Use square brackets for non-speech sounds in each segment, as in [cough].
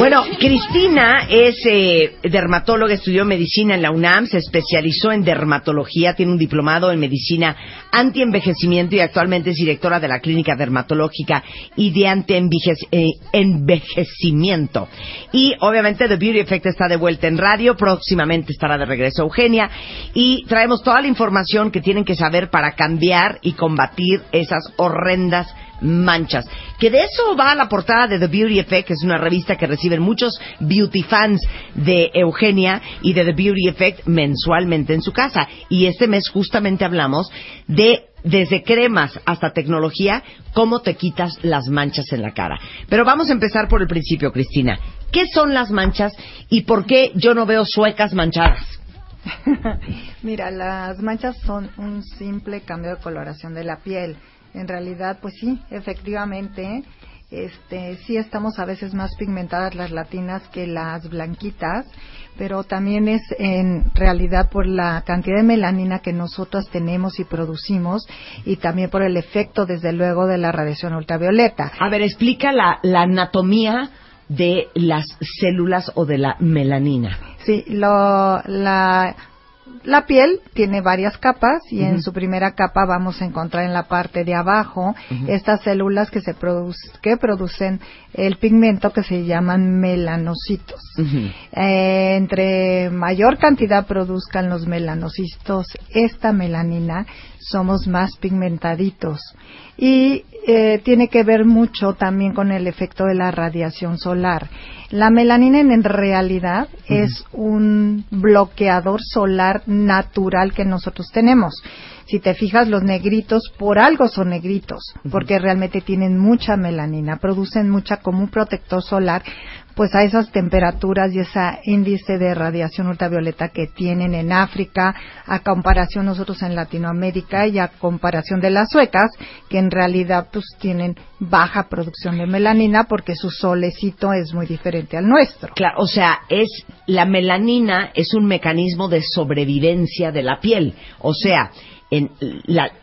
Bueno, Cristina es eh, dermatóloga, estudió medicina en la UNAM, se especializó en dermatología, tiene un diplomado en medicina antienvejecimiento y actualmente es directora de la clínica dermatológica y de antienvejecimiento. Y obviamente The Beauty Effect está de vuelta en radio, próximamente estará de regreso Eugenia y traemos toda la información que tienen que saber para cambiar y combatir esas horrendas manchas. Que de eso va la portada de The Beauty Effect, que es una revista que reciben muchos beauty fans de Eugenia y de The Beauty Effect mensualmente en su casa. Y este mes justamente hablamos de desde cremas hasta tecnología, cómo te quitas las manchas en la cara. Pero vamos a empezar por el principio, Cristina. ¿Qué son las manchas y por qué yo no veo suecas manchadas? [laughs] Mira, las manchas son un simple cambio de coloración de la piel en realidad, pues sí, efectivamente, este, sí estamos a veces más pigmentadas las latinas que las blanquitas, pero también es en realidad por la cantidad de melanina que nosotros tenemos y producimos y también por el efecto, desde luego, de la radiación ultravioleta. A ver, explica la, la anatomía de las células o de la melanina. Sí, lo, la la piel tiene varias capas y en su primera capa vamos a encontrar en la parte de abajo estas células que se que producen el pigmento que se llaman melanocitos. Eh, entre mayor cantidad produzcan los melanocitos esta melanina, somos más pigmentaditos. Y eh, tiene que ver mucho también con el efecto de la radiación solar. La melanina en realidad es un bloqueador solar natural que nosotros tenemos. Si te fijas, los negritos por algo son negritos, porque realmente tienen mucha melanina, producen mucha como un protector solar, pues a esas temperaturas y ese índice de radiación ultravioleta que tienen en África, a comparación nosotros en Latinoamérica y a comparación de las suecas, que en realidad pues tienen baja producción de melanina porque su solecito es muy diferente al nuestro. Claro, o sea, es la melanina es un mecanismo de sobrevivencia de la piel, o sea, en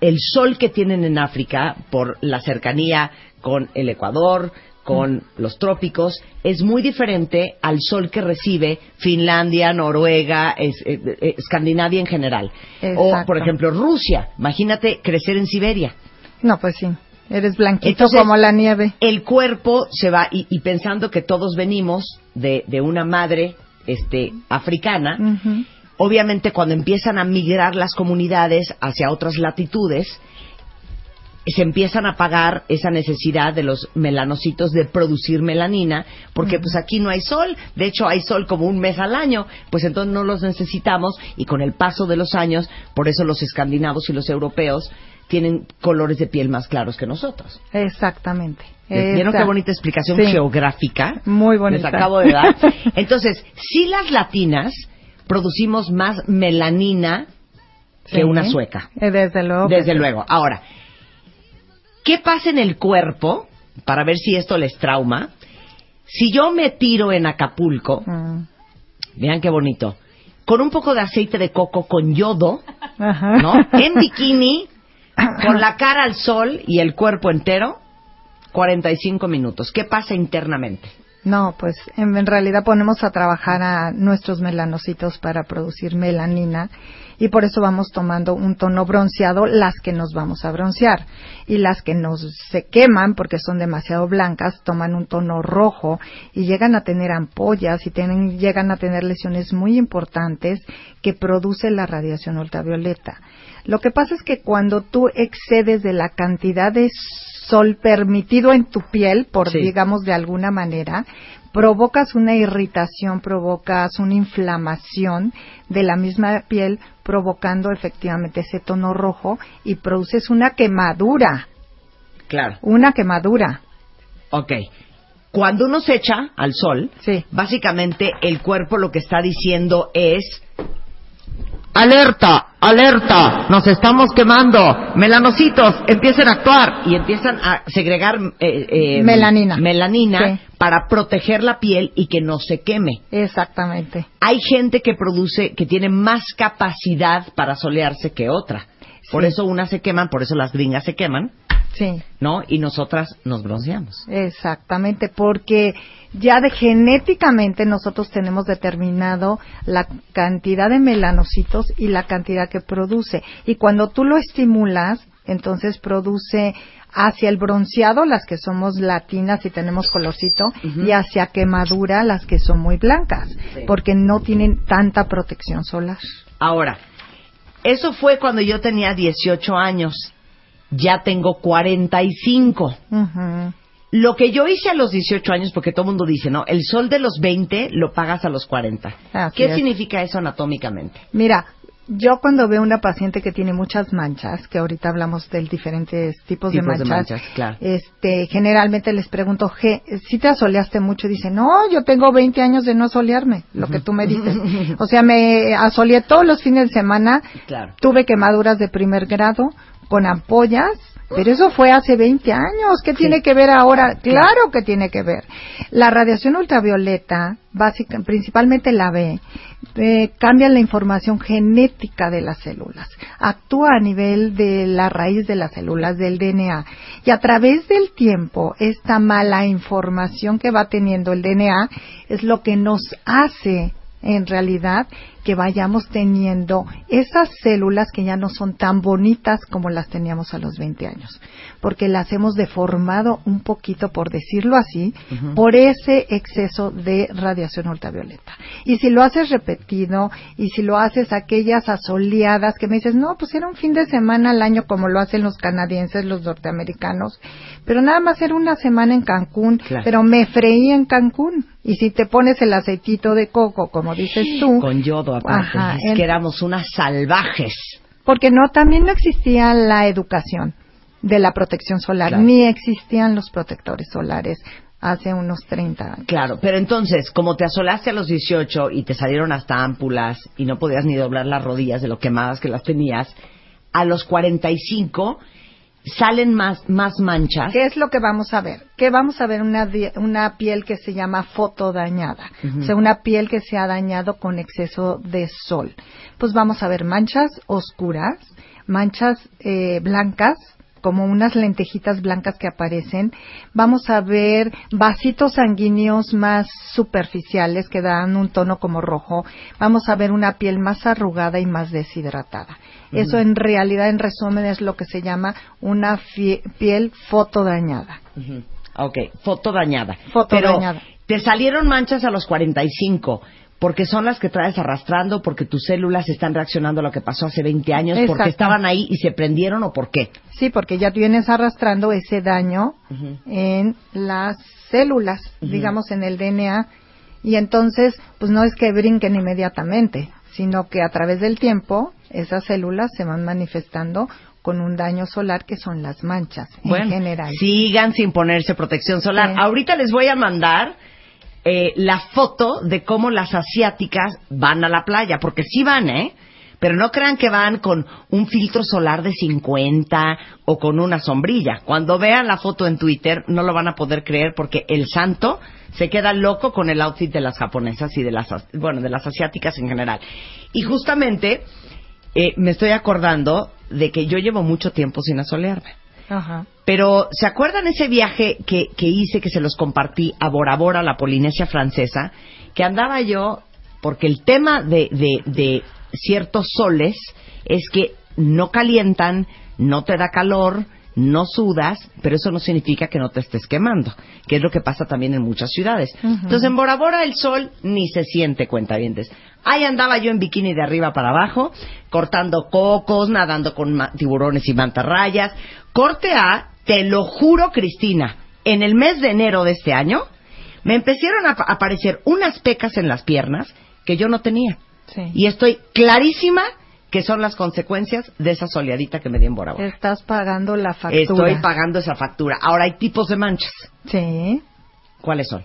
el sol que tienen en África por la cercanía con el Ecuador, con los trópicos es muy diferente al sol que recibe Finlandia, Noruega, eh, eh, Escandinavia en general. O, por ejemplo, Rusia. Imagínate crecer en Siberia. No, pues sí. Eres blanquito como la nieve. El cuerpo se va, y, pensando que todos venimos de, una madre este, africana, obviamente cuando empiezan a migrar las comunidades hacia otras latitudes, se empiezan a pagar esa necesidad de los melanocitos de producir melanina, porque pues aquí no hay sol, de hecho hay sol como un mes al año, pues entonces no los necesitamos y con el paso de los años, por eso los escandinavos y los europeos tienen colores de piel más claros que nosotros. Exactamente. ¿Vieron qué bonita explicación geográfica? Muy bonita. Les acabo de dar. [laughs] Entonces, si las latinas producimos más melanina que una sueca. Eh, desde luego. Desde luego. Ahora, ¿Qué pasa en el cuerpo? Para ver si esto les trauma. Si yo me tiro en Acapulco, mm. vean qué bonito, con un poco de aceite de coco con yodo, ¿no? En bikini, [laughs] con la cara al sol y el cuerpo entero, 45 minutos. ¿Qué pasa internamente? No, pues en, realidad ponemos a trabajar a nuestros melanocitos para producir melanina y por eso vamos tomando un tono bronceado las que nos vamos a broncear y las que nos se queman porque son demasiado blancas toman un tono rojo y llegan a tener ampollas y tienen, llegan a tener lesiones muy importantes que produce la radiación ultravioleta. Lo que pasa es que cuando tú excedes de la cantidad de sol permitido en tu piel, por digamos de alguna manera, provocas una irritación, provocas una inflamación de la misma piel, provocando efectivamente ese tono rojo y produces una quemadura. Claro. Una quemadura. Ok. Cuando uno se echa al sol, Sí. básicamente el cuerpo lo que está diciendo es alerta, alerta, nos estamos quemando, melanocitos, empiecen a actuar y empiezan a segregar eh, eh, Melanina. melanina Sí. Para proteger la piel y que no se queme. Exactamente. Hay gente que produce, que tiene más capacidad para solearse que otra. Por eso unas se queman, por eso las gringas se queman, Sí. ¿no? Y nosotras nos bronceamos. Exactamente, porque ya de genéticamente nosotros tenemos determinado la cantidad de melanocitos y la cantidad que produce. Y cuando tú lo estimulas, entonces produce hacia el bronceado las que somos latinas y tenemos colorcito y hacia quemadura las que son muy blancas, Sí. porque no tienen tanta protección solar. Ahora, eso fue cuando yo tenía 18 años. Ya tengo 45. Ujú. Lo que yo hice a los 18 años, porque todo el mundo dice, ¿no? El sol de los 20 lo pagas a los 40. Así ¿Qué es. significa eso anatómicamente? Mira, yo cuando veo una paciente que tiene muchas manchas, que ahorita hablamos de diferentes tipos, de Tipos de manchas, manchas, claro. este, generalmente les pregunto, "Je, ¿si te asoleaste mucho? Dice, no, yo tengo 20 años de no asolearme, lo que tú me dices. [laughs] o sea, me asoleé todos los fines de semana, Claro. tuve quemaduras de primer grado con ampollas, pero eso fue hace 20 años. ¿Qué tiene que ver ahora? Claro que tiene que ver. La radiación ultravioleta, básica, principalmente la B, eh, cambia la información genética de las células. Actúa a nivel de la raíz de las células, del DNA. Y a través del tiempo, esta mala información que va teniendo el DNA es lo que nos hace en realidad que vayamos teniendo esas células que ya no son tan bonitas como las teníamos a los 20 años, porque las hemos deformado un poquito, por decirlo así, por ese exceso de radiación ultravioleta. Y si lo haces repetido, y si lo haces aquellas asoleadas que me dices, no, pues era un fin de semana al año como lo hacen los canadienses, los norteamericanos, pero nada más era una semana en Cancún, Claro. pero me freí en Cancún. Y si te pones el aceitito de coco, como dices tú, Con yodo, aparte. Ajá, es en- que éramos unas salvajes. porque no, también no existía la educación de la protección solar, Claro. ni existían los protectores solares hace unos 30 años. Claro, pero entonces, como te asolaste a los 18 y te salieron hasta ámpulas y no podías ni doblar las rodillas de lo quemadas que las tenías, a los 45 salen más, más manchas. ¿Qué es lo que vamos a ver? Que vamos a ver una, una piel que se llama fotodañada, Ujú. o sea, una piel que se ha dañado con exceso de sol. Pues vamos a ver manchas oscuras, manchas eh, blancas, como unas lentejitas blancas que aparecen. Vamos a ver vasitos sanguíneos más superficiales que dan un tono como rojo. Vamos a ver una piel más arrugada y más deshidratada. Eso en realidad, en resumen, es lo que se llama una piel fotodañada. Ujú. Ok, foto dañada. Foto Pero te salieron manchas a los 45 porque son las que traes arrastrando, porque tus células están reaccionando a lo que pasó hace 20 años, porque estaban ahí y se prendieron o por qué. Sí, porque ya vienes arrastrando ese daño en las células, digamos en el DNA, y entonces, pues no es que brinquen inmediatamente, sino que a través del tiempo esas células se van manifestando con un daño solar que son las manchas Bueno, en general. sigan sin ponerse protección solar. Sí. Ahorita les voy a mandar eh, la foto de cómo las asiáticas van a la playa, porque sí van, ¿eh? Pero no crean que van con un filtro solar de 50 o con una sombrilla. Cuando vean la foto en Twitter no lo van a poder creer porque el santo se queda loco con el outfit de las japonesas y de las, as- bueno, de las asiáticas en general. Y justamente eh, me estoy acordando de que yo llevo mucho tiempo sin asolearme. Ajá. Pero, ¿se acuerdan ese viaje que, que hice, que se los compartí a Bora Bora, la Polinesia francesa? Que andaba yo, porque el tema de, de, de ciertos soles es que no calientan, no te da calor, no sudas, pero eso no significa que no te estés quemando, que es lo que pasa también en muchas ciudades. Entonces, en Bora Bora el sol ni se siente, cuentavientes. Ahí andaba yo en bikini de arriba para abajo, cortando cocos, nadando con tiburones y mantarrayas. Corte A, te lo juro, Cristina, en el mes de enero de este año, me empezaron a ap- aparecer unas pecas en las piernas que yo no tenía. Sí. Y estoy clarísima ¿Qué son las consecuencias de esa soleadita que me di en Bora Bora? Estás pagando la factura. Estoy pagando esa factura. Ahora hay tipos de manchas. Sí. ¿Cuáles son?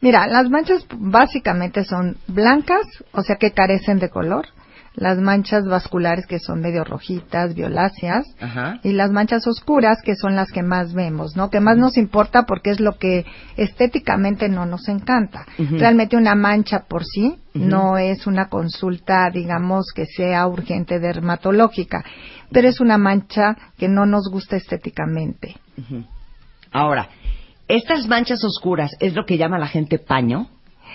Mira, las manchas básicamente son blancas, o sea que carecen de color. Las manchas vasculares que son medio rojitas, violáceas. Ajá. Y las manchas oscuras que son las que más vemos, ¿no? Que más nos importa porque es lo que estéticamente no nos encanta. Realmente una mancha por sí no es una consulta, digamos, que sea urgente dermatológica, pero es una mancha que no nos gusta estéticamente. Ahora, estas manchas oscuras es lo que llama la gente paño.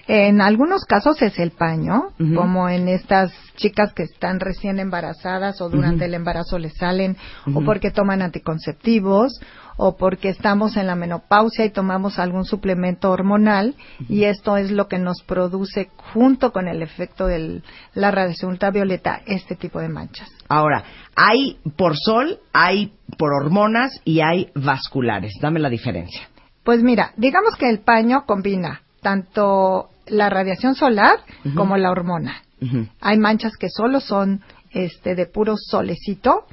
En algunos casos es el paño, como en estas chicas que están recién embarazadas o durante el embarazo les salen, o porque toman anticonceptivos, o porque estamos en la menopausia y tomamos algún suplemento hormonal, y esto es lo que nos produce, junto con el efecto de la radiación ultravioleta, este tipo de manchas. Ahora, hay por sol, hay por hormonas y hay vasculares. Dame la diferencia. Pues mira, digamos que el paño combina tanto la radiación solar como la hormona. Hay manchas que solo son este de puro solecito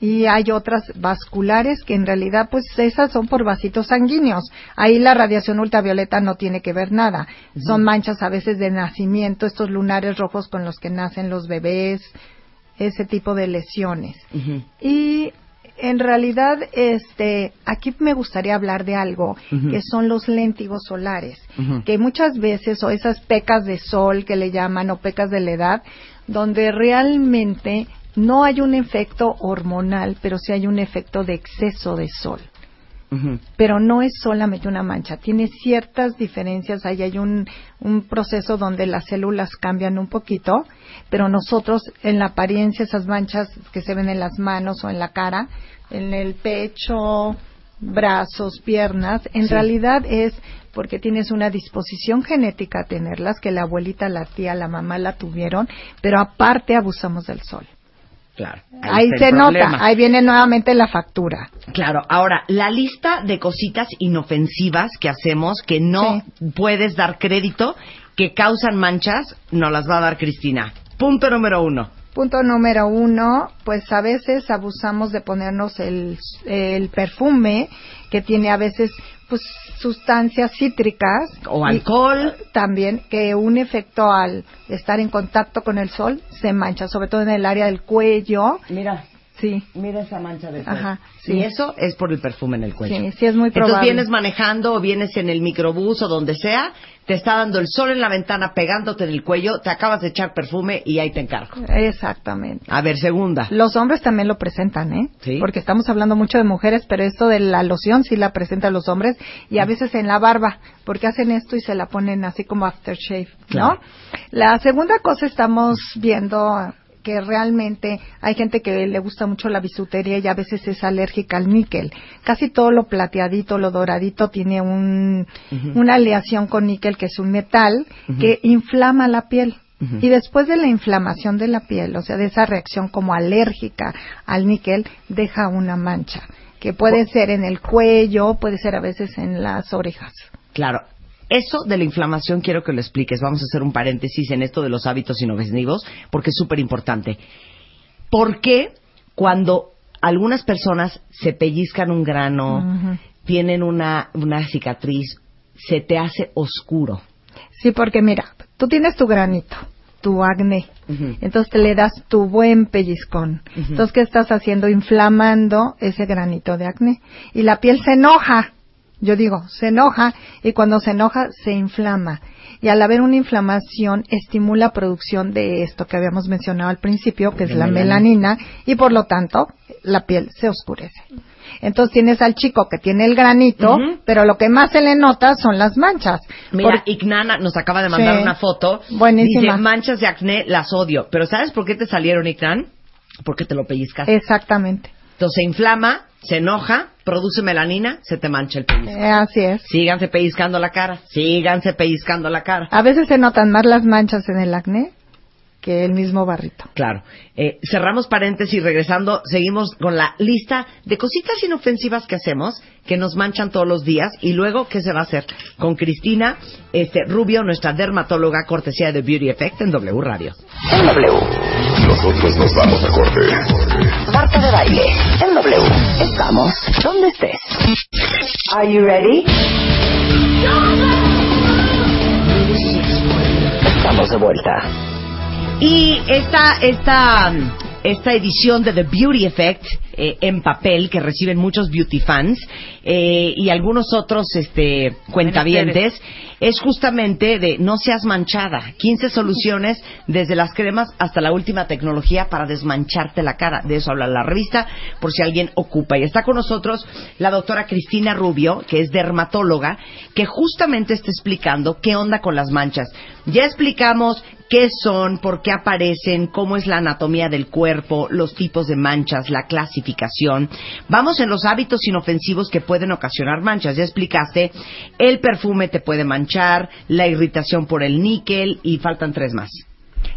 y hay otras vasculares que en realidad pues esas son por vasitos sanguíneos. Ahí la radiación ultravioleta no tiene que ver nada. Son manchas a veces de nacimiento, estos lunares rojos con los que nacen los bebés, ese tipo de lesiones. Y en realidad, este, aquí me gustaría hablar de algo que son los léntigos solares, que muchas veces, o esas pecas de sol que le llaman, o pecas de la edad, donde realmente no hay un efecto hormonal, pero sí hay un efecto de exceso de sol. Pero no es solamente una mancha, tiene ciertas diferencias, ahí hay un, un proceso donde las células cambian un poquito, pero nosotros en la apariencia, esas manchas que se ven en las manos o en la cara, en el pecho, brazos, piernas, en Sí. realidad es porque tienes una disposición genética a tenerlas, que la abuelita, la tía, la mamá la tuvieron, pero aparte abusamos del sol. Claro. Ahí, se problema. nota, ahí viene nuevamente la factura. Claro, ahora, la lista de cositas inofensivas que hacemos que no puedes dar crédito, que causan manchas, nos las va a dar Cristina. Punto número uno. Punto número uno, pues a veces abusamos de ponernos el, el perfume que tiene a veces pues sustancias cítricas O y alcohol. también que un efecto al estar en contacto con el sol se mancha, sobre todo en el área del cuello. Mira, Sí, mira esa mancha de sol. Ajá, sí. Y eso es por el perfume en el cuello. sí, sí es muy Entonces probable. vienes manejando o vienes en el microbús o donde sea, te está dando el sol en la ventana pegándote en el cuello, te acabas de echar perfume y ahí te encargo. Exactamente. A ver, segunda. Los hombres también lo presentan, ¿eh? Sí. Porque estamos hablando mucho de mujeres, pero esto de la loción sí la presentan los hombres y a veces en la barba, porque hacen esto y se la ponen así como aftershave, ¿no? Claro. La segunda cosa estamos viendo que realmente hay gente que le gusta mucho la bisutería y a veces es alérgica al níquel. Casi todo lo plateadito, lo doradito tiene un, una aleación con níquel que es un metal que inflama la piel. Y después de la inflamación de la piel, o sea, de esa reacción como alérgica al níquel, deja una mancha, que puede ser en el cuello, puede ser a veces en las orejas. Claro. Eso de la inflamación quiero que lo expliques. Vamos a hacer un paréntesis en esto de los hábitos inofensivos porque es súper importante. ¿Por qué cuando algunas personas se pellizcan un grano, tienen una, una cicatriz, se te hace oscuro? Sí, porque mira, tú tienes tu granito, tu acné, entonces te le das tu buen pellizcón. Entonces, ¿qué estás haciendo? Inflamando ese granito de acné. Y la piel se enoja. Yo digo, se enoja y cuando se enoja se inflama. Y al haber una inflamación estimula producción de esto que habíamos mencionado al principio, que es la melanina. y por lo tanto la piel se oscurece. Entonces tienes al chico que tiene el granito, pero lo que más se le nota son las manchas. Mira, Por- Ignana nos acaba de mandar Sí. una foto. Buenísima. Dice, manchas de acné las odio. Pero ¿sabes por qué te salieron, Ignan? Porque te lo pellizcaste. Exactamente. Entonces se inflama, se enoja, produce melanina, se te mancha el pellizco. Eh, así es. Síganse pellizcando la cara, síganse pellizcando la cara. A veces se notan más las manchas en el acné que el mismo barrito. Claro. Eh, cerramos paréntesis, regresando, seguimos con la lista de cositas inofensivas que hacemos, que nos manchan todos los días, y luego, ¿qué se va a hacer? Con Cristina este, Rubio, nuestra dermatóloga, cortesía de Beauty Effect en W Radio. W. Nosotros nos vamos a corte. Marta de baile en W. Estamos donde estés. Are you ready? Estamos de vuelta. Y esta, esta, esta edición de The Beauty Effect eh, en papel que reciben muchos beauty fans eh, y algunos otros este, cuentavientes es justamente de no seas manchada. 15 soluciones desde las cremas hasta la última tecnología para desmancharte la cara. De eso habla la revista por si alguien ocupa. Y está con nosotros la doctora Cristina Rubio, que es dermatóloga, que justamente está explicando qué onda con las manchas. Ya explicamos qué son, por qué aparecen, cómo es la anatomía del cuerpo, los tipos de manchas, la clasificación Vamos en los hábitos inofensivos que pueden ocasionar manchas. Ya explicaste, el perfume te puede manchar, la irritación por el níquel y faltan tres más.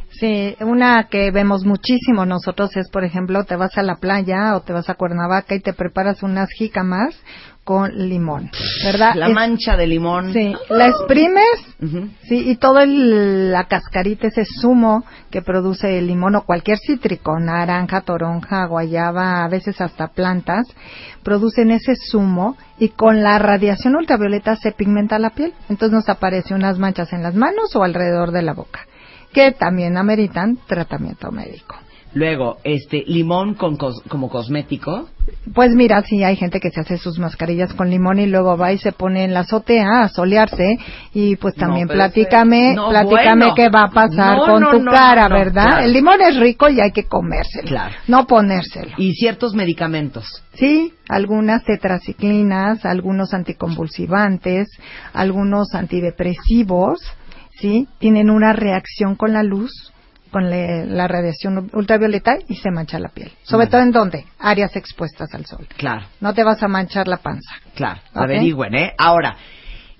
Sí, una que vemos muchísimo nosotros es, por ejemplo, te vas a la playa o te vas a Cuernavaca y te preparas unas jícamas con limón, ¿verdad? La mancha de limón. Sí, la exprimes, sí, y todo la cascarita, ese zumo que produce el limón o cualquier cítrico, naranja, toronja, guayaba, a veces hasta plantas, producen ese zumo y con la radiación ultravioleta se pigmenta la piel. Entonces nos aparecen unas manchas en las manos o alrededor de la boca, que también ameritan tratamiento médico. Luego, este, limón con como cosmético. Pues mira, sí, hay gente que se hace sus mascarillas con limón y luego va y se pone en la azotea a solearse y pues también platícame, platícame qué va a pasar con tu cara, ¿verdad? El limón es rico y hay que comérselo, claro. no ponérselo. Y ciertos medicamentos. Sí, algunas tetraciclinas, algunos anticonvulsivantes, algunos antidepresivos, ¿sí? Tienen una reacción con la luz con la radiación ultravioleta y se mancha la piel. Sobre todo en dónde? Áreas expuestas al sol. Claro. No te vas a manchar la panza. Claro. Averigüen, ¿eh? Ahora,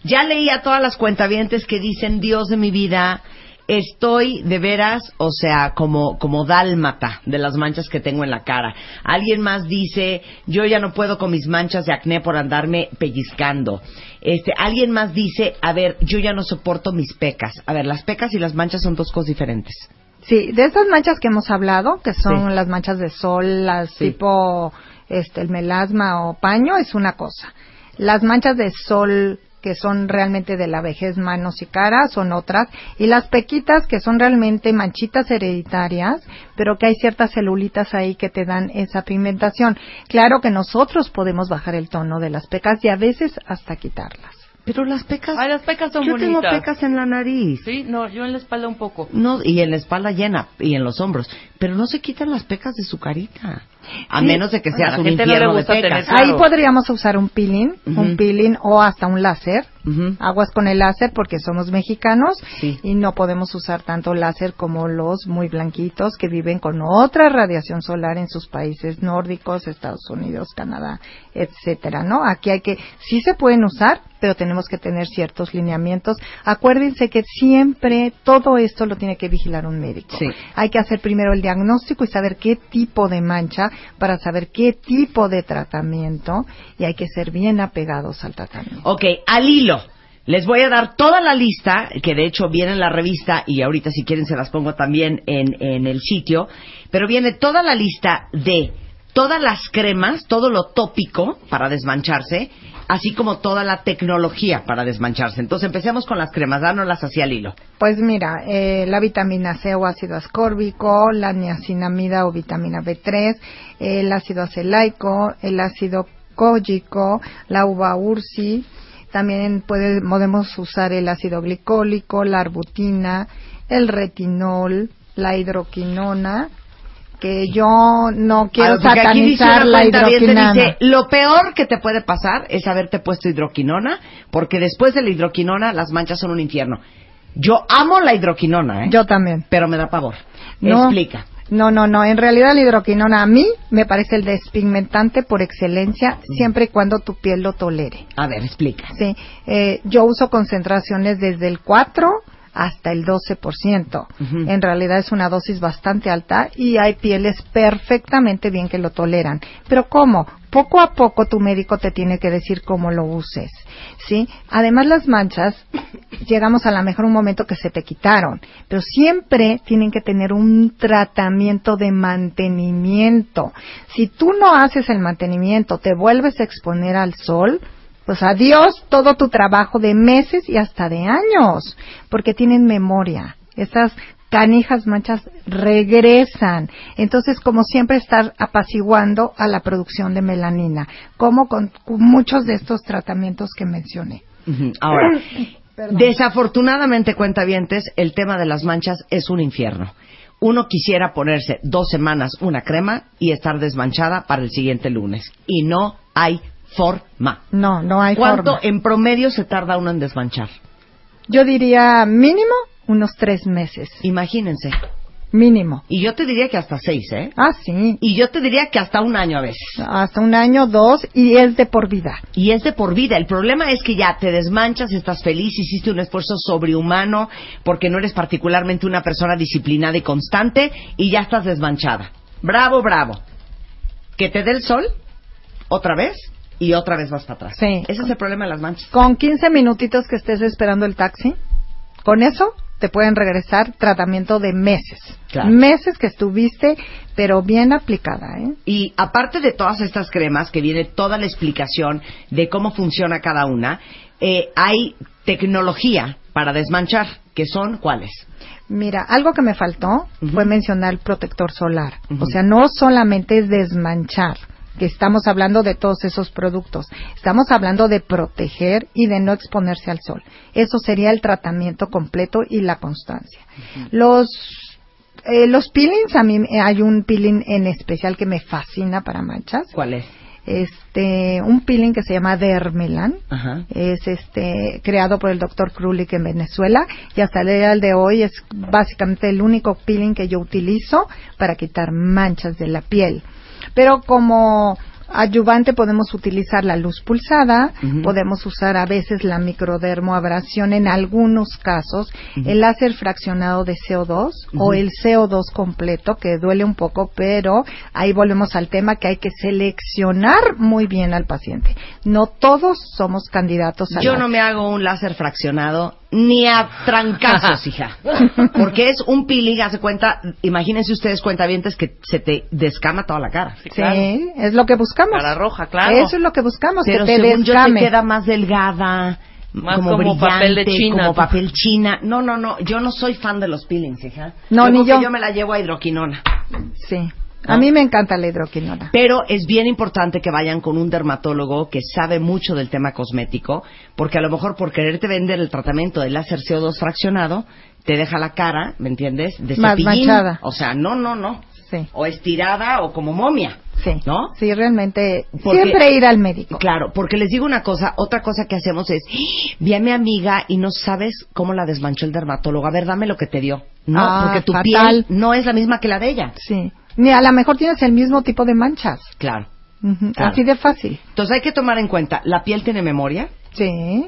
ya leí a todas las cuentavientes que dicen, Dios de mi vida, estoy de veras, o sea, como, como dálmata de las manchas que tengo en la cara. Alguien más dice, yo ya no puedo con mis manchas de acné por andarme pellizcando. Este, alguien más dice, a ver, yo ya no soporto mis pecas. A ver, las pecas y las manchas son dos cosas diferentes. Sí, de estas manchas que hemos hablado, que son las manchas de sol, las tipo este el melasma o paño es una cosa. Las manchas de sol que son realmente de la vejez manos y caras son otras. Y las pequitas que son realmente manchitas hereditarias pero que hay ciertas celulitas ahí que te dan esa pigmentación. Claro que nosotros podemos bajar el tono de las pecas y a veces hasta quitarlas pero las pecas. Ay, las pecas son yo tengo pecas en la nariz. Sí, no, yo en la espalda un poco. No, y en la espalda llena y en los hombros. Pero no se quitan las pecas de su carita. A menos de que sea un infierno de pecas. Ahí podríamos usar un peeling, un peeling o hasta un láser. Aguas con el láser porque somos mexicanos y no podemos usar tanto láser como los muy blanquitos que viven con otra radiación solar en sus países nórdicos, Estados Unidos, Canadá, etcétera, ¿no? Aquí hay que sí se pueden usar, pero tenemos que tener ciertos lineamientos. Acuérdense que siempre todo esto lo tiene que vigilar un médico. Hay que hacer primero el diagnóstico y saber qué tipo de mancha para saber qué tipo de tratamiento y hay que ser bien apegados al tratamiento. Ok, al hilo. Les voy a dar toda la lista, que de hecho viene en la revista y ahorita si quieren se las pongo también en, en el sitio, pero viene toda la lista de todas las cremas, todo lo tópico para desmancharse, así como toda la tecnología para desmancharse. Entonces empecemos con las cremas, dánoslas hacia el hilo. Pues mira, eh, la vitamina C o ácido ascórbico, la niacinamida o vitamina B3, el ácido acelaico, el ácido cógico, la uva ursi, también podemos usar el ácido glicólico, la arbutina, el retinol, la hidroquinona, que yo no quiero satanizar la hidroquinona. Dice, lo peor que te puede pasar es haberte puesto hidroquinona, porque después de la hidroquinona las manchas son un infierno. Yo amo la hidroquinona, ¿eh? Yo también. Pero me da pavor. No, Explica. No, no, no. En realidad la hidroquinona a mí me parece el despigmentante por excelencia, siempre y cuando tu piel lo tolere. A ver, explica. Sí. Eh, yo uso concentraciones desde el 4 hasta el 12%. Ujú. En realidad es una dosis bastante alta y hay pieles perfectamente bien que lo toleran. Pero ¿cómo? Poco a poco tu médico te tiene que decir cómo lo uses. ¿Sí? Además las manchas, [coughs] llegamos a lo mejor un momento que se te quitaron, pero siempre tienen que tener un tratamiento de mantenimiento. Si tú no haces el mantenimiento, te vuelves a exponer al sol, pues adiós todo tu trabajo de meses y hasta de años, porque tienen memoria. Esas canijas manchas regresan. Entonces, como siempre, estar apaciguando a la producción de melanina, como con, muchos de estos tratamientos que mencioné. Ahora, [coughs] Perdón. desafortunadamente, cuentavientes, el tema de las manchas es un infierno. Uno quisiera ponerse dos semanas una crema y estar desmanchada para el siguiente lunes. Y no hay forma. No, no hay ¿Cuánto forma. en promedio se tarda uno en desmanchar? Yo diría mínimo unos tres meses. Imagínense. Mínimo. Y yo te diría que hasta seis, ¿eh? Ah, sí. Y yo te diría que hasta un año a veces. Hasta un año, dos, y es de por vida. Y es de por vida. El problema es que ya te desmanchas, estás feliz, hiciste un esfuerzo sobrehumano porque no eres particularmente una persona disciplinada y constante y ya estás desmanchada. Bravo, bravo. Que te dé el sol otra vez y otra vez vas para atrás. Sí. Ese es el problema de las manchas. Con 15 minutitos que estés esperando el taxi, con eso te pueden regresar tratamiento de meses. Claro. Meses que estuviste, pero bien aplicada, ¿eh? Y aparte de todas estas cremas, que viene toda la explicación de cómo funciona cada una, eh, hay tecnología para desmanchar, que son cuáles. Mira, algo que me faltó Ujú. fue mencionar el protector solar. Ujú. O sea, no solamente es desmanchar, que estamos hablando de todos esos productos. Estamos hablando de proteger y de no exponerse al sol. Eso sería el tratamiento completo y la constancia. Los eh, los peelings, a mí eh, hay un peeling en especial que me fascina para manchas. ¿Cuál es? Este, un peeling que se llama Dermelan. Ajá. Es este creado por el doctor Krulik en Venezuela y hasta el día de hoy es básicamente el único peeling que yo utilizo para quitar manchas de la piel. Pero como ayudante podemos utilizar la luz pulsada, podemos usar a veces la microdermoabrasión en algunos casos, el láser fraccionado de CO2 o el CO2 completo que duele un poco, pero ahí volvemos al tema que hay que seleccionar muy bien al paciente. No todos somos candidatos a Yo láser. no me hago un láser fraccionado ni a trancazos, hija. Porque es un peeling, hace cuenta, imagínense ustedes cuentavientes que se te descama toda la cara. Sí, claro. es lo que buscamos. Cara roja, claro. Eso es lo que buscamos, Pero que te según yo te queda más delgada, Más como, como brillante, papel de China, como papel china. No, no, no, yo no soy fan de los peelings, hija. No, ni yo. yo me la llevo a hidroquinona. Sí. A mí me encanta la hidroquinona. Pero es bien importante que vayan con un dermatólogo que sabe mucho del tema cosmético, porque a lo mejor por quererte vender el tratamiento del láser CO2 fraccionado, te deja la cara, ¿me entiendes? De Más cepillín. manchada. O sea, no, no, no. Sí. O estirada o como momia. Sí. ¿No? Sí, realmente Porque- siempre ir al médico. Claro, porque les digo una cosa, otra cosa que hacemos es, ¡Ah! vi a mi amiga y no sabes cómo la desmanchó el dermatólogo, a ver, dame lo que te dio. No, Ah, porque tu fatal. piel no es la misma que la de ella. Sí. Ni a lo mejor tienes el mismo tipo de manchas. Claro. Ujú, Claro. Así de fácil. Entonces hay que tomar en cuenta, la piel tiene memoria, Sí.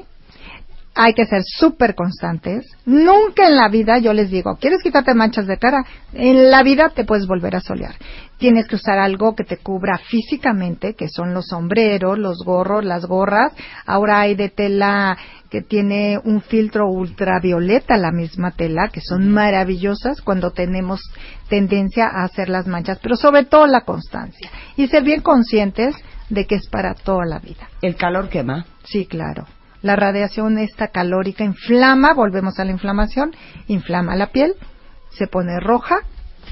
Hay que ser súper constantes. Nunca en la vida, yo les digo, ¿quieres quitarte manchas de cara? En la vida te puedes volver a solear. Tienes que usar algo que te cubra físicamente, que son los sombreros, los gorros, las gorras. Ahora hay de tela que tiene un filtro ultravioleta, la misma tela, que son maravillosas cuando tenemos tendencia a hacer las manchas, pero sobre todo la constancia. Y ser bien conscientes de que es para toda la vida. el calor quema. Sí, claro. La radiación esta calórica inflama, volvemos a la inflamación, inflama la piel, se pone roja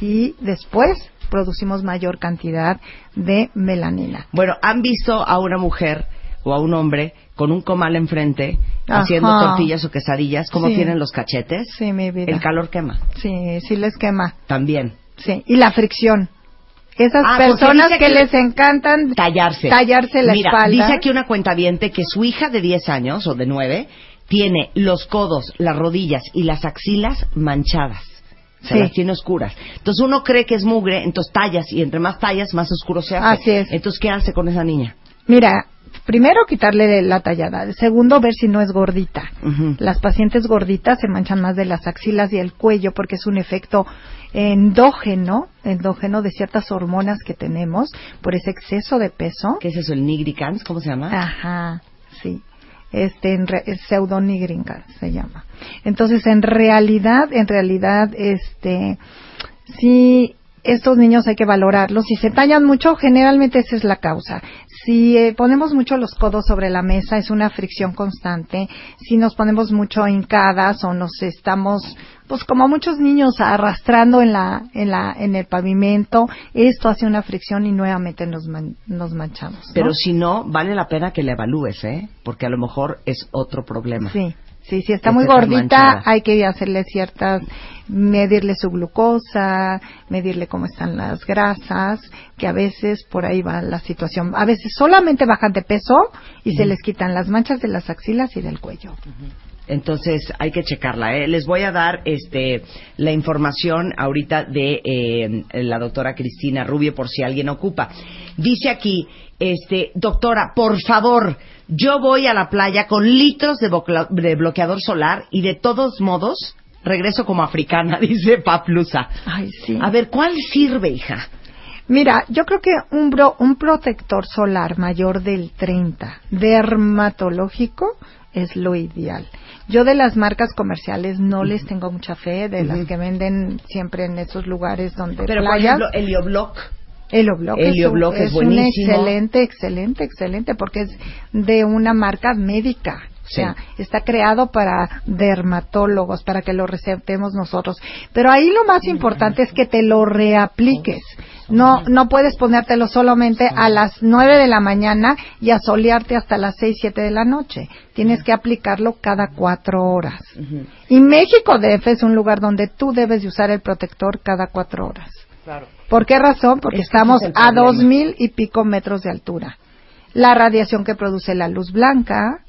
y después producimos mayor cantidad de melanina. Bueno, ¿han visto a una mujer o a un hombre con un comal enfrente haciendo tortillas o quesadillas? ¿Cómo Sí. tienen los cachetes? Sí, mi vida. El calor quema Sí, sí les quema. también. Sí, y la fricción. Esas Ah, porque personas que, que- les encantan Tallarse. tallarse la Mira, espalda. dice aquí una cuentaviente que su hija de 10 años o de 9 tiene los codos, las rodillas y las axilas manchadas. Se Sí. las tiene oscuras. Entonces uno cree que es mugre, entonces tallas y entre más tallas más oscuro se hace. Así es. Entonces, ¿qué hace con esa niña? Mira, primero quitarle la tallada, segundo ver si no es gordita. Las pacientes gorditas se manchan más de las axilas y el cuello porque es un efecto endógeno, endógeno de ciertas hormonas que tenemos por ese exceso de peso. ¿Qué es eso, el nigricans? ¿Cómo se llama? Ajá, sí. Este, en re, se llama. Entonces, en realidad, en realidad, este, sí estos niños hay que valorarlos. Si se tallan mucho, generalmente esa es la causa. Si eh, ponemos mucho los codos sobre la mesa, es una fricción constante. Si nos ponemos mucho hincadas o nos estamos, pues como muchos niños, arrastrando en la, en la, en el pavimento, esto hace una fricción y nuevamente nos, nos manchamos. Pero si no, vale la pena que le evalúes, ¿eh? Porque a lo mejor es otro problema. Sí. Sí, si está muy gordita, hay que hacerle ciertas, medirle su glucosa, medirle cómo están las grasas, que a veces por ahí va la situación. A veces solamente bajan de peso y se les quitan las manchas de las axilas y del cuello. Entonces hay que checarla. ¿eh? Les voy a dar este, la información ahorita de eh, la doctora Cristina Rubio por si alguien ocupa. Dice aquí, este, doctora, por favor, yo voy a la playa con litros de, bloqueador solar y de todos modos regreso como africana, [laughs] dice Paplusa. Ay, sí. A ver, ¿cuál sirve, hija? Mira, yo creo que un, bro, un protector solar mayor del 30, dermatológico, es lo ideal. Yo de las marcas comerciales no les tengo mucha fe, de las que venden siempre en esos lugares donde Pero, por ejemplo, Helioblock Helioblock, Helioblock es, es, un excelente, excelente, excelente, porque es de una marca médica. O sea, está creado para dermatólogos, para que lo recetemos nosotros. Pero ahí lo más importante es que te lo reapliques. No, no puedes ponértelo solamente a las nueve de la mañana y asolearte hasta las seis, siete de la noche. Tienes que aplicarlo cada cuatro horas. Y México DF es un lugar donde tú debes de usar el protector cada cuatro horas. Claro. ¿Por qué razón? Porque estamos a dos mil y pico metros de altura. La radiación que produce la luz blanca,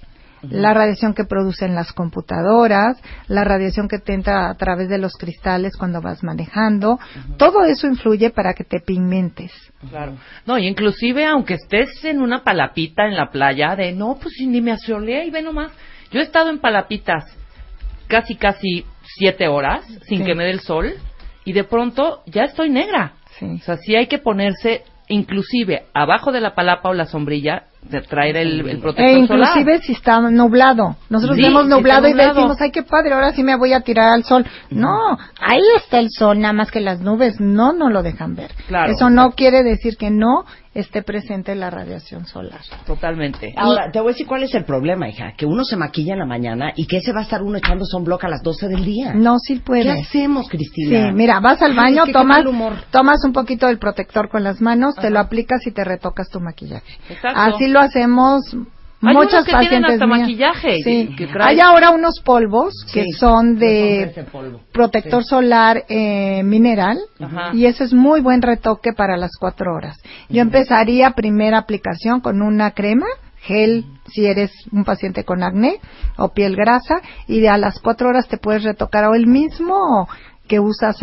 la radiación que producen las computadoras, la radiación que te entra a través de los cristales cuando vas manejando, todo eso influye para que te pigmentes. Claro. No, y inclusive aunque estés en una palapita en la playa, de no, pues ni me asolea y ve nomás. Yo he estado en palapitas casi, casi siete horas sin que me dé el sol y de pronto ya estoy negra. O sea, sí hay que ponerse inclusive abajo de la palapa o la sombrilla de traer el, el protector e inclusive si está nublado nosotros vemos nublado, y decimos ay qué padre ahora sí me voy a tirar al sol no ahí está el sol nada más que las nubes no no lo dejan ver claro, eso no quiere decir que no esté presente la radiación solar. Totalmente. Ahora, te voy a decir cuál es el problema, hija. Que uno se maquilla en la mañana y que se va a estar uno echando sunblock a las 12 del día. No, sí puede. ¿Qué hacemos, Cristina? Sí, mira, vas al baño, tomas, tomas un poquito del protector con las manos, te lo aplicas y te retocas tu maquillaje. Exacto. Así lo hacemos hay muchas que pacientes hasta maquillaje. Sí. Hay ahora unos polvos que son de protector solar eh, mineral y ese es muy buen retoque para las cuatro horas. Yo empezaría primera aplicación con una crema gel si eres un paciente con acné o piel grasa y a las cuatro horas te puedes retocar o el mismo que usas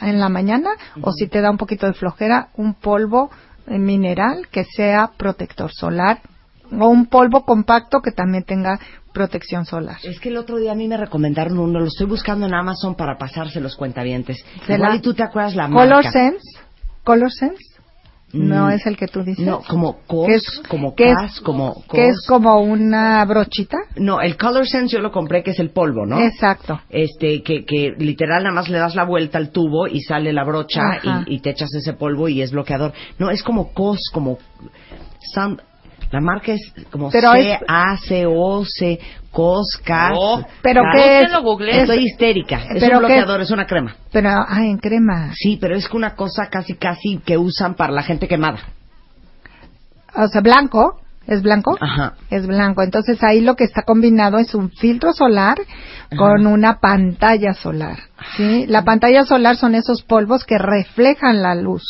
en la mañana o si te da un poquito de flojera un polvo mineral que sea protector solar o un polvo compacto que también tenga protección solar. Es que el otro día a mí me recomendaron uno, lo estoy buscando en Amazon para pasarse los cuentavientes. Igual y tú te acuerdas la Color marca. Sense. Color Sense. No Mm, es el que tú dices. No, como cos, ¿Qué es- como qué es- cas, como cos. Que es como una brochita. No, el Color Sense yo lo compré que es el polvo, ¿no? Exacto. Este, que, que literal nada más le das la vuelta al tubo y sale la brocha y, y te echas ese polvo y es bloqueador. No, es como cos, como la marca es como Pero C es- A C O C cos cas. No, Pero cas. ¿qué es? Googleen. Estoy histérica. Es Pero un ¿qué- bloqueador, es una crema. Pero, ah, en crema. Sí, pero es una cosa casi casi que usan para la gente quemada. O sea, blanco. ¿Es blanco? Ajá. Es blanco. Entonces ahí lo que está combinado es un filtro solar con una pantalla solar. ¿sí? La pantalla solar son esos polvos que reflejan la luz.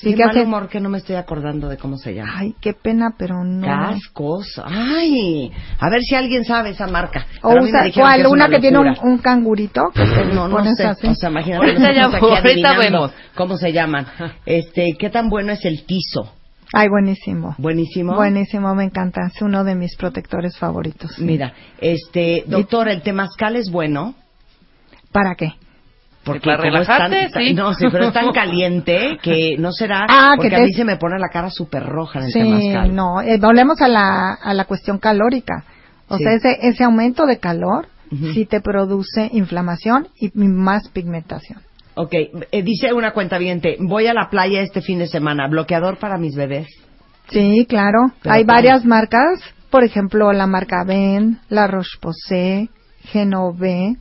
¿Sí? Qué que mal hacen- humor que no me estoy acordando de cómo se llama. Ay, qué pena, pero no. Cascos. Ay, a ver si alguien sabe esa marca. O Pero usa, ¿cuál? es una, que tiene un, un cangurito que No, no sé. así. O sea, imagínate. Ahorita ya- ahorita vemos. ¿Cómo se llaman? Este, ¿qué tan bueno es el tizo? Ay, buenísimo. Buenísimo. Buenísimo, me encanta. Es uno de mis protectores favoritos. Mira, este, doctor, el temazcal es bueno. ¿Para qué? Porque Para como es tan- relajarte, tan- sí. no, sí, pero es tan [laughs] caliente que no será Ah, que porque a mí se me pone la cara súper roja en el Sí, temazcal. no, eh, volvemos a la, a la cuestión calórica. O Sí. sea, ese, ese aumento de calor Ujú. sí te produce inflamación y más pigmentación. Ok, eh, dice una cuenta voy a la playa este fin de semana, bloqueador para mis bebés. Sí, claro. Pero Hay ¿cómo? varias marcas, por ejemplo, la marca Ben, la Roche-Posay, Genove,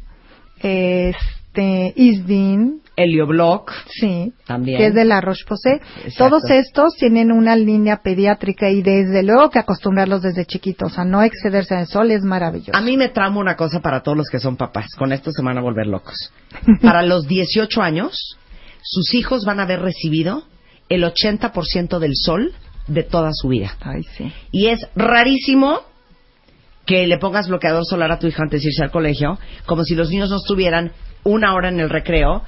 este, Isdin, Helioblock sí, también. que es de la Roche-Posay. Todos estos tienen una línea pediátrica y desde luego que acostumbrarlos desde chiquitos a no excederse el sol es maravilloso. A mí me trama una cosa para todos los que son papás. Con esto se van a volver locos. [laughs] Para los 18 años, sus hijos van a haber recibido el 80% del sol de toda su vida. Ay, sí. Y es rarísimo que le pongas bloqueador solar a tu hija antes de irse al colegio, como si los niños no estuvieran una hora en el recreo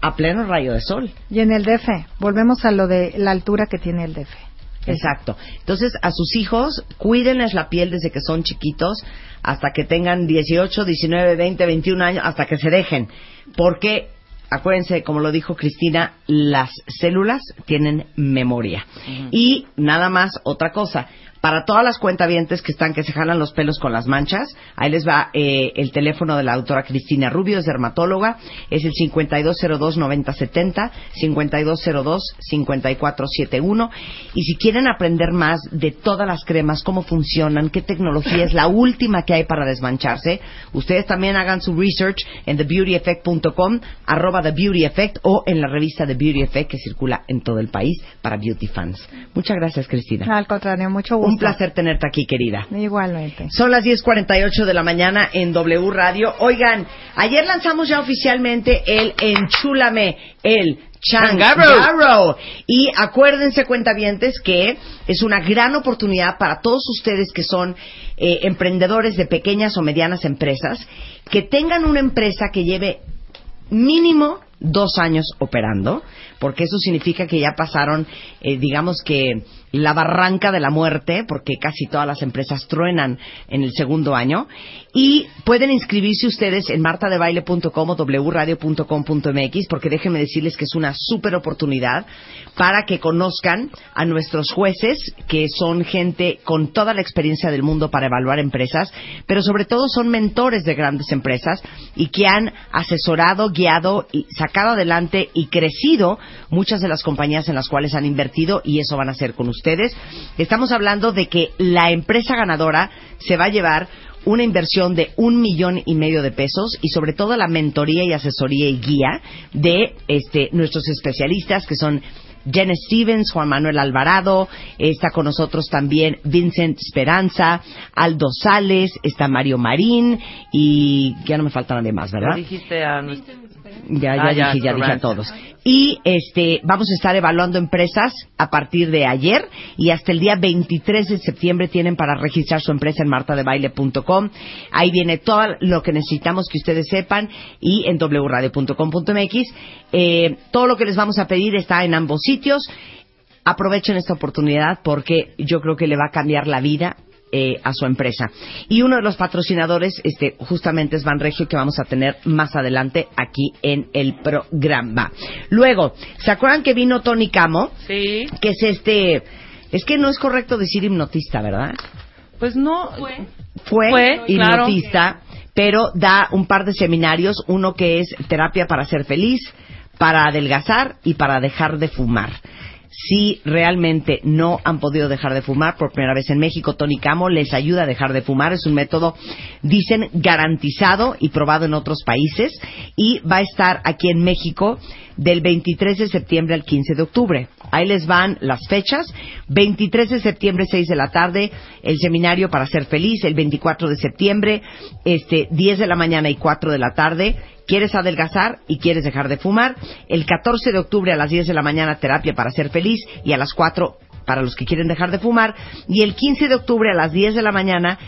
a pleno rayo de sol. Y en el DF, volvemos a lo de la altura que tiene el DF. Exacto. Entonces, a sus hijos, cuídenles la piel desde que son chiquitos hasta que tengan 18, 19, 20, 21 años, hasta que se dejen. Porque, acuérdense, como lo dijo Cristina, las células tienen memoria. Y nada más, otra cosa. Para todas las cuentavientes que están, que se jalan los pelos con las manchas, ahí les va eh, el teléfono de la doctora Cristina Rubio, es dermatóloga, es el 5202-9070, 5202-5471. Y si quieren aprender más de todas las cremas, cómo funcionan, qué tecnología es la última que hay para desmancharse, ustedes también hagan su research en thebeautyeffect.com, arroba The Beauty Effect o en la revista The Beauty Effect que circula en todo el país para beauty fans. Muchas gracias, Cristina. Al contrario, mucho gusto. Un placer tenerte aquí, querida. Igualmente. Son las 10.48 de la mañana en W Radio. Oigan, ayer lanzamos ya oficialmente el Enchúlame, el Changarro. Changarro. Y acuérdense, cuentavientes, que es una gran oportunidad para todos ustedes que son eh, emprendedores de pequeñas o medianas empresas, que tengan una empresa que lleve mínimo dos años operando, porque eso significa que ya pasaron, eh, digamos que la barranca de la muerte, porque casi todas las empresas truenan en el segundo año, y pueden inscribirse ustedes en martadebaile.com o wradio.com.mx, porque déjenme decirles que es una súper oportunidad para que conozcan a nuestros jueces, que son gente con toda la experiencia del mundo para evaluar empresas, pero sobre todo son mentores de grandes empresas y que han asesorado, guiado y sacado adelante y crecido muchas de las compañías en las cuales han invertido y eso van a hacer con ustedes. Estamos hablando de que la empresa ganadora se va a llevar una inversión de un millón y medio de pesos y sobre todo la mentoría y asesoría y guía de este, nuestros especialistas que son Jen Stevens, Juan Manuel Alvarado, está con nosotros también Vincent Esperanza, Aldo Sales, está Mario Marín y ya no me falta nadie más, ¿verdad? dijiste a Ya, ya Ah, ya, dije, ya dije a todos. Y este, vamos a estar evaluando empresas a partir de ayer y hasta el día 23 de septiembre tienen para registrar su empresa en martadebaile.com. Ahí viene todo lo que necesitamos que ustedes sepan y en wradio.com.mx. Eh, todo lo que les vamos a pedir está en ambos sitios. Aprovechen esta oportunidad porque yo creo que le va a cambiar la vida eh, a su empresa. Y uno de los patrocinadores, este, justamente es Banregio, que vamos a tener más adelante aquí en el programa. Luego, ¿se acuerdan que vino Tony Camo? Sí, Que es este, es que no es correcto decir hipnotista, ¿verdad? pues no. Fue, Fue, hipnotista, pero da un par de seminarios, uno que es terapia para ser feliz, para adelgazar y para dejar de fumar. Si realmente no han podido dejar de fumar por primera vez en México, Tony Camo les ayuda a dejar de fumar. Es un método, dicen, garantizado y probado en otros países y va a estar aquí en México del 23 de septiembre al 15 de octubre. Ahí les van las fechas. 23 de septiembre, 6 de la tarde, el seminario para ser feliz. El 24 de septiembre, este, 10 de la mañana y 4 de la tarde, quieres adelgazar y quieres dejar de fumar. El 14 de octubre a las 10 de la mañana, terapia para ser feliz. Y a las 4 para los que quieren dejar de fumar. Y el 15 de octubre a las 10 de la mañana,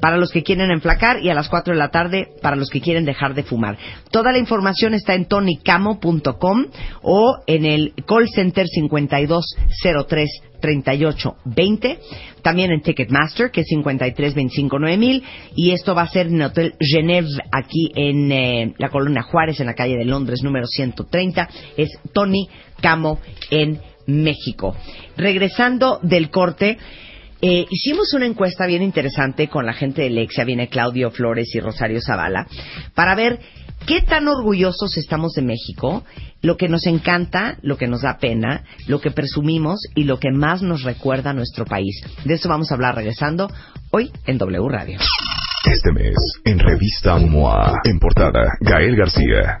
para los que quieren enflacar y a las 4 de la tarde para los que quieren dejar de fumar. Toda la información está en tonicamo.com o en el call center 5203 3820, también en Ticketmaster, que es 53259000, y esto va a ser en el Hotel Genève, aquí en eh, la Colonia Juárez, en la calle de Londres, número 130. Es Tony Camo en México. Regresando del corte, eh, hicimos una encuesta bien interesante con la gente de Lexia, viene Claudio Flores y Rosario Zavala, para ver qué tan orgullosos estamos de México, lo que nos encanta, lo que nos da pena, lo que presumimos y lo que más nos recuerda a nuestro país. De eso vamos a hablar regresando hoy en W Radio. Este mes, en revista MOA, en portada, Gael García.